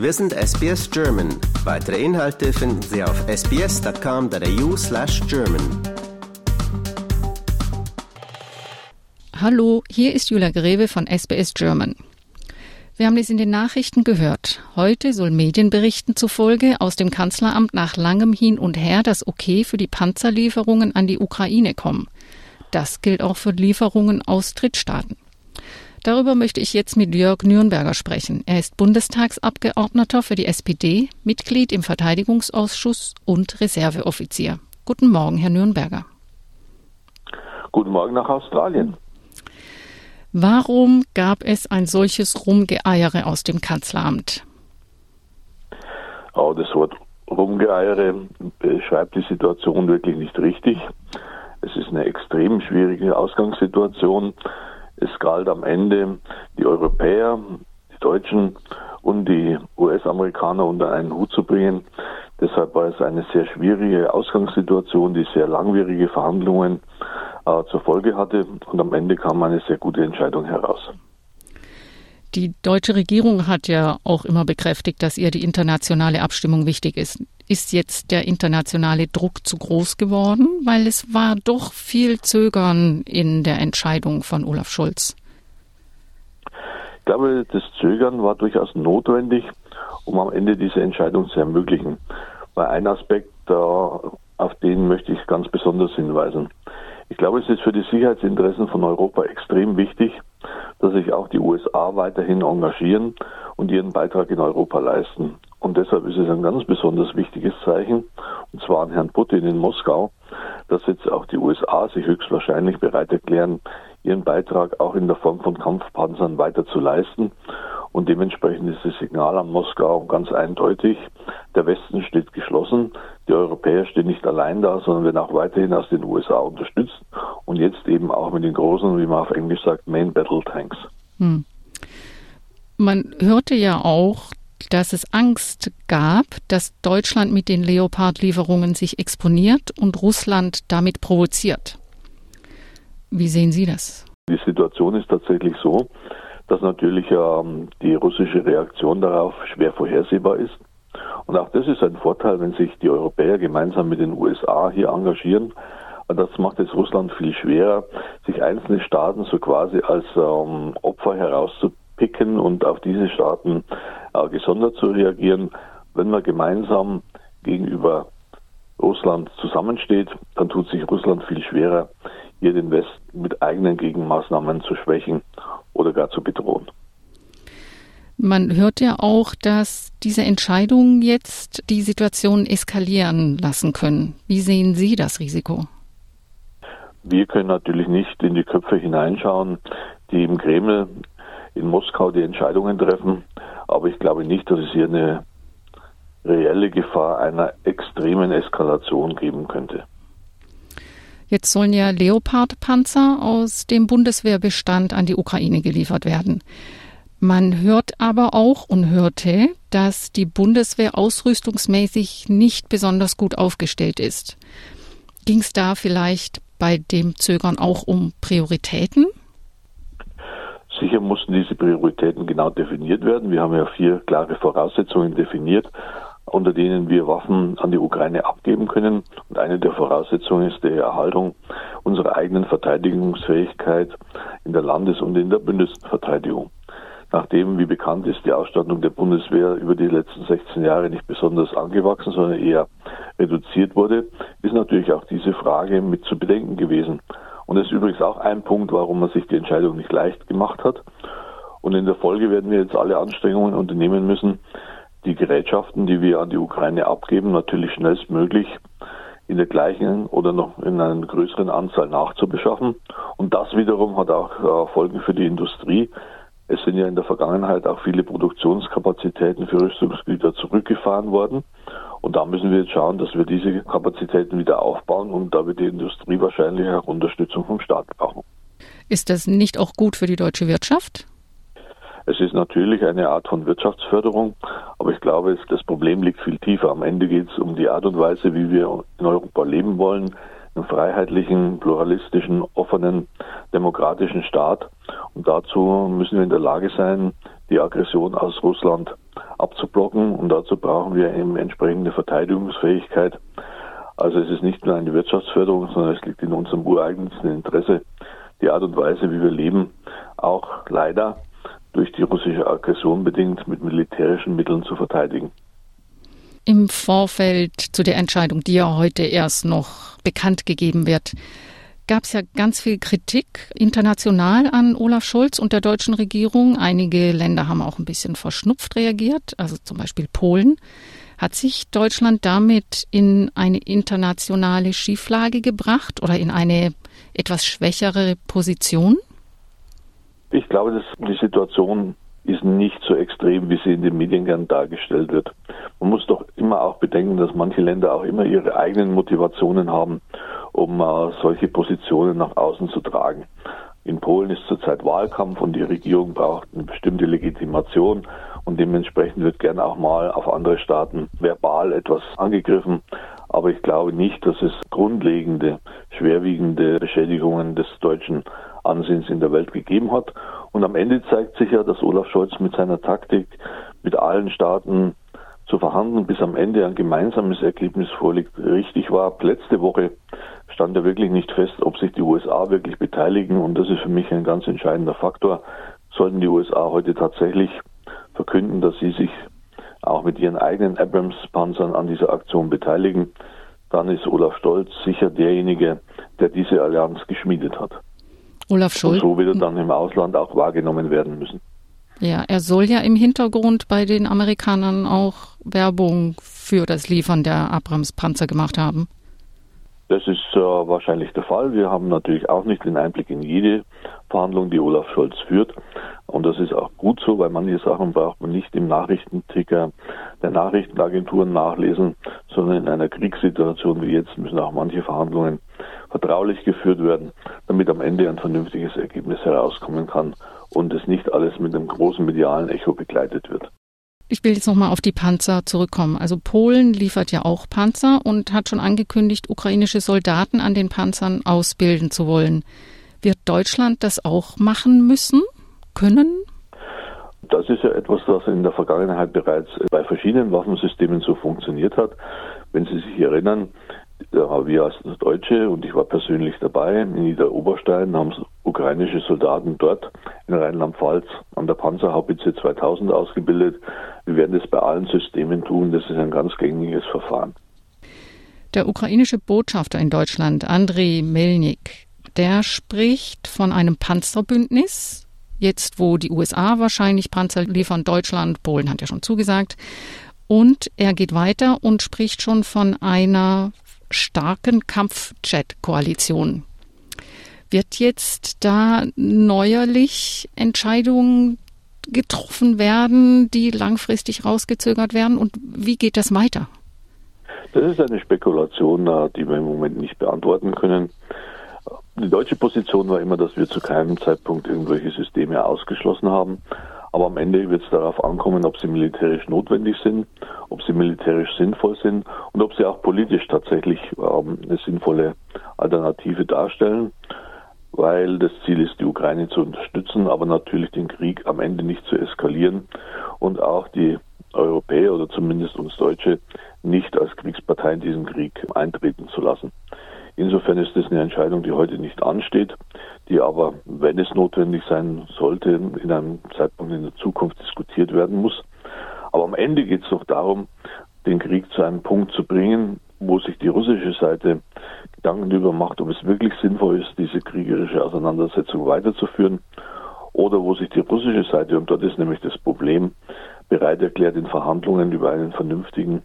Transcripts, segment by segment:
Wir sind SBS German. Weitere Inhalte finden Sie auf sbs.com.au slash German. Hallo, hier ist Julia Greve von SBS German. Wir haben es in den Nachrichten gehört. Heute soll Medienberichten zufolge aus dem Kanzleramt nach langem Hin und Her das Okay für die Panzerlieferungen an die Ukraine kommen. Das gilt auch für Lieferungen aus Drittstaaten. Darüber möchte ich jetzt mit Jörg Nürnberger sprechen. Er ist Bundestagsabgeordneter für die SPD, Mitglied im Verteidigungsausschuss und Reserveoffizier. Guten Morgen, Herr Nürnberger. Guten Morgen nach Australien. Warum gab es ein solches Rumgeeiere aus dem Kanzleramt? Oh, das Wort Rumgeeiere beschreibt die Situation wirklich nicht richtig. Es ist eine extrem schwierige Ausgangssituation. Es galt am Ende, die Europäer, die Deutschen und die US-Amerikaner unter einen Hut zu bringen. Deshalb war es eine sehr schwierige Ausgangssituation, die sehr langwierige Verhandlungen äh, zur Folge hatte. Und am Ende kam eine sehr gute Entscheidung heraus. Die deutsche Regierung hat ja auch immer bekräftigt, dass ihr die internationale Abstimmung wichtig ist. Ist jetzt der internationale Druck zu groß geworden? Weil es war doch viel Zögern in der Entscheidung von Olaf Scholz. Ich glaube, das Zögern war durchaus notwendig, um am Ende diese Entscheidung zu ermöglichen. Weil ein Aspekt, auf den möchte ich ganz besonders hinweisen. Ich glaube, es ist für die Sicherheitsinteressen von Europa extrem wichtig, dass sich auch die USA weiterhin engagieren und ihren Beitrag in Europa leisten. Und deshalb ist es ein ganz besonders wichtiges Zeichen, und zwar an Herrn Putin in Moskau, dass jetzt auch die USA sich höchstwahrscheinlich bereit erklären, ihren Beitrag auch in der Form von Kampfpanzern weiter zu leisten. Und dementsprechend ist das Signal an Moskau ganz eindeutig. Der Westen steht geschlossen. Die Europäer stehen nicht allein da, sondern werden auch weiterhin aus den USA unterstützt. Und jetzt eben auch mit den großen, wie man auf Englisch sagt, Main Battle Tanks. Hm. Man hörte ja auch, dass es Angst gab, dass Deutschland mit den Leopard-Lieferungen sich exponiert und Russland damit provoziert. Wie sehen Sie das? Die Situation ist tatsächlich so, dass natürlich ähm, die russische Reaktion darauf schwer vorhersehbar ist. Und auch das ist ein Vorteil, wenn sich die Europäer gemeinsam mit den USA hier engagieren. Das macht es Russland viel schwerer, sich einzelne Staaten so quasi als ähm, Opfer herauszupicken und auf diese Staaten äh, gesondert zu reagieren. Wenn man gemeinsam gegenüber Russland zusammensteht, dann tut sich Russland viel schwerer, hier den Westen mit eigenen Gegenmaßnahmen zu schwächen oder gar zu bedrohen. Man hört ja auch, dass diese Entscheidungen jetzt die Situation eskalieren lassen können. Wie sehen Sie das Risiko? Wir können natürlich nicht in die Köpfe hineinschauen, die im Kreml in Moskau die Entscheidungen treffen. Aber ich glaube nicht, dass es hier eine reelle Gefahr einer extremen Eskalation geben könnte. Jetzt sollen ja Leopard-Panzer aus dem Bundeswehrbestand an die Ukraine geliefert werden. Man hört aber auch und hörte, dass die Bundeswehr ausrüstungsmäßig nicht besonders gut aufgestellt ist. Ging es da vielleicht bei dem Zögern auch um Prioritäten? Sicher mussten diese Prioritäten genau definiert werden. Wir haben ja vier klare Voraussetzungen definiert, unter denen wir Waffen an die Ukraine abgeben können. Und eine der Voraussetzungen ist die Erhaltung unserer eigenen Verteidigungsfähigkeit in der Landes- und in der Bundesverteidigung. Nachdem, wie bekannt ist, die Ausstattung der Bundeswehr über die letzten 16 Jahre nicht besonders angewachsen, sondern eher reduziert wurde, ist natürlich auch diese Frage mit zu bedenken gewesen. Und das ist übrigens auch ein Punkt, warum man sich die Entscheidung nicht leicht gemacht hat. Und in der Folge werden wir jetzt alle Anstrengungen unternehmen müssen, die Gerätschaften, die wir an die Ukraine abgeben, natürlich schnellstmöglich in der gleichen oder noch in einer größeren Anzahl nachzubeschaffen. Und das wiederum hat auch äh, Folgen für die Industrie. Es sind ja in der Vergangenheit auch viele Produktionskapazitäten für Rüstungsgüter zurückgefahren worden. Und da müssen wir jetzt schauen, dass wir diese Kapazitäten wieder aufbauen und da wird die Industrie wahrscheinlich auch Unterstützung vom Staat brauchen. Ist das nicht auch gut für die deutsche Wirtschaft? Es ist natürlich eine Art von Wirtschaftsförderung, aber ich glaube, das Problem liegt viel tiefer. Am Ende geht es um die Art und Weise, wie wir in Europa leben wollen, einen freiheitlichen, pluralistischen, offenen, demokratischen Staat. Und dazu müssen wir in der Lage sein, die Aggression aus Russland abzublocken. Und dazu brauchen wir eben entsprechende Verteidigungsfähigkeit. Also es ist nicht nur eine Wirtschaftsförderung, sondern es liegt in unserem ureigensten Interesse, die Art und Weise, wie wir leben, auch leider durch die russische Aggression bedingt mit militärischen Mitteln zu verteidigen. Im Vorfeld zu der Entscheidung, die ja heute erst noch bekannt gegeben wird, gab es ja ganz viel Kritik international an Olaf Scholz und der deutschen Regierung. Einige Länder haben auch ein bisschen verschnupft reagiert, also zum Beispiel Polen. Hat sich Deutschland damit in eine internationale Schieflage gebracht oder in eine etwas schwächere Position? Ich glaube, dass die Situation ist nicht so extrem, wie sie in den Medien gern dargestellt wird. Man muss doch immer auch bedenken, dass manche Länder auch immer ihre eigenen Motivationen haben, um uh, solche Positionen nach außen zu tragen. In Polen ist zurzeit Wahlkampf und die Regierung braucht eine bestimmte Legitimation und dementsprechend wird gern auch mal auf andere Staaten verbal etwas angegriffen. Aber ich glaube nicht, dass es grundlegende, schwerwiegende Beschädigungen des deutschen Ansehens in der Welt gegeben hat. Und am Ende zeigt sich ja, dass Olaf Scholz mit seiner Taktik mit allen Staaten zu verhandeln, bis am Ende ein gemeinsames Ergebnis vorliegt, richtig war. Letzte Woche stand ja wirklich nicht fest, ob sich die USA wirklich beteiligen. Und das ist für mich ein ganz entscheidender Faktor. Sollten die USA heute tatsächlich verkünden, dass sie sich auch mit ihren eigenen Abrams-Panzern an dieser Aktion beteiligen, dann ist Olaf Stolz sicher derjenige, der diese Allianz geschmiedet hat. Olaf Scholz. Und so wird er dann im Ausland auch wahrgenommen werden müssen. Ja, er soll ja im Hintergrund bei den Amerikanern auch Werbung für das Liefern der Abrams-Panzer gemacht haben. Das ist äh, wahrscheinlich der Fall. Wir haben natürlich auch nicht den Einblick in jede Verhandlung, die Olaf Scholz führt. Und das ist auch gut so, weil manche Sachen braucht man nicht im Nachrichtenticker der Nachrichtenagenturen nachlesen, sondern in einer Kriegssituation wie jetzt müssen auch manche Verhandlungen vertraulich geführt werden, damit am Ende ein vernünftiges Ergebnis herauskommen kann und es nicht alles mit einem großen medialen Echo begleitet wird. Ich will jetzt nochmal auf die Panzer zurückkommen. Also Polen liefert ja auch Panzer und hat schon angekündigt, ukrainische Soldaten an den Panzern ausbilden zu wollen. Wird Deutschland das auch machen müssen, können? Das ist ja etwas, was in der Vergangenheit bereits bei verschiedenen Waffensystemen so funktioniert hat. Wenn Sie sich erinnern, wir als Deutsche und ich war persönlich dabei in Niederoberstein haben ukrainische Soldaten dort in Rheinland-Pfalz an der Panzerhaubitze 2000 ausgebildet. Wir werden das bei allen Systemen tun. Das ist ein ganz gängiges Verfahren. Der ukrainische Botschafter in Deutschland, Andrei Melnik, der spricht von einem Panzerbündnis. Jetzt, wo die USA wahrscheinlich Panzer liefern, Deutschland, Polen hat ja schon zugesagt. Und er geht weiter und spricht schon von einer starken Kampfjet-Koalition. Wird jetzt da neuerlich Entscheidungen getroffen werden, die langfristig rausgezögert werden? Und wie geht das weiter? Das ist eine Spekulation, äh, die wir im Moment nicht beantworten können. Die deutsche Position war immer, dass wir zu keinem Zeitpunkt irgendwelche Systeme ausgeschlossen haben. Aber am Ende wird es darauf ankommen, ob sie militärisch notwendig sind, ob sie militärisch sinnvoll sind und ob sie auch politisch tatsächlich ähm, eine sinnvolle Alternative darstellen. Weil das Ziel ist, die Ukraine zu unterstützen, aber natürlich den Krieg am Ende nicht zu eskalieren und auch die Europäer oder zumindest uns Deutsche nicht als Kriegspartei in diesen Krieg eintreten zu lassen. Insofern ist das eine Entscheidung, die heute nicht ansteht, die aber, wenn es notwendig sein sollte, in einem Zeitpunkt in der Zukunft diskutiert werden muss. Aber am Ende geht es doch darum, den Krieg zu einem Punkt zu bringen, wo sich die russische Seite Gedanken darüber macht, ob es wirklich sinnvoll ist, diese kriegerische Auseinandersetzung weiterzuführen, oder wo sich die russische Seite, und dort ist nämlich das Problem, bereit erklärt, in Verhandlungen über einen vernünftigen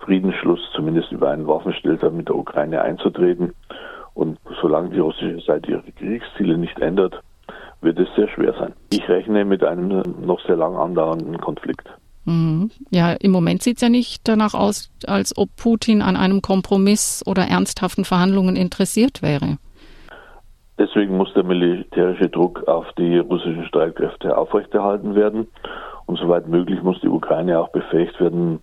Friedensschluss, zumindest über einen Waffenstillstand mit der Ukraine einzutreten. Und solange die russische Seite ihre Kriegsziele nicht ändert, wird es sehr schwer sein. Ich rechne mit einem noch sehr lang andauernden Konflikt. Mhm. Ja, im Moment sieht es ja nicht danach aus, als ob Putin an einem Kompromiss oder ernsthaften Verhandlungen interessiert wäre. Deswegen muss der militärische Druck auf die russischen Streitkräfte aufrechterhalten werden. Und soweit möglich muss die Ukraine auch befähigt werden,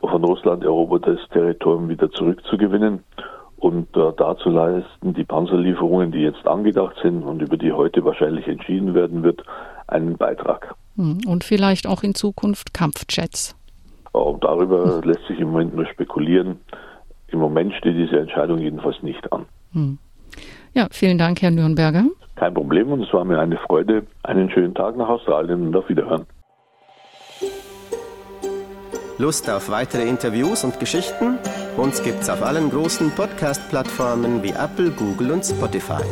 von Russland erobertes Territorium wieder zurückzugewinnen und äh, dazu leisten die Panzerlieferungen, die jetzt angedacht sind und über die heute wahrscheinlich entschieden werden wird, einen Beitrag. Hm, und vielleicht auch in Zukunft Kampfjets. Oh, darüber hm. lässt sich im Moment nur spekulieren. Im Moment steht diese Entscheidung jedenfalls nicht an. Hm. Ja, vielen Dank, Herr Nürnberger. Kein Problem und es war mir eine Freude. Einen schönen Tag nach Australien und auf Wiederhören. Lust auf weitere Interviews und Geschichten? Uns gibt's auf allen großen Podcast-Plattformen wie Apple, Google und Spotify.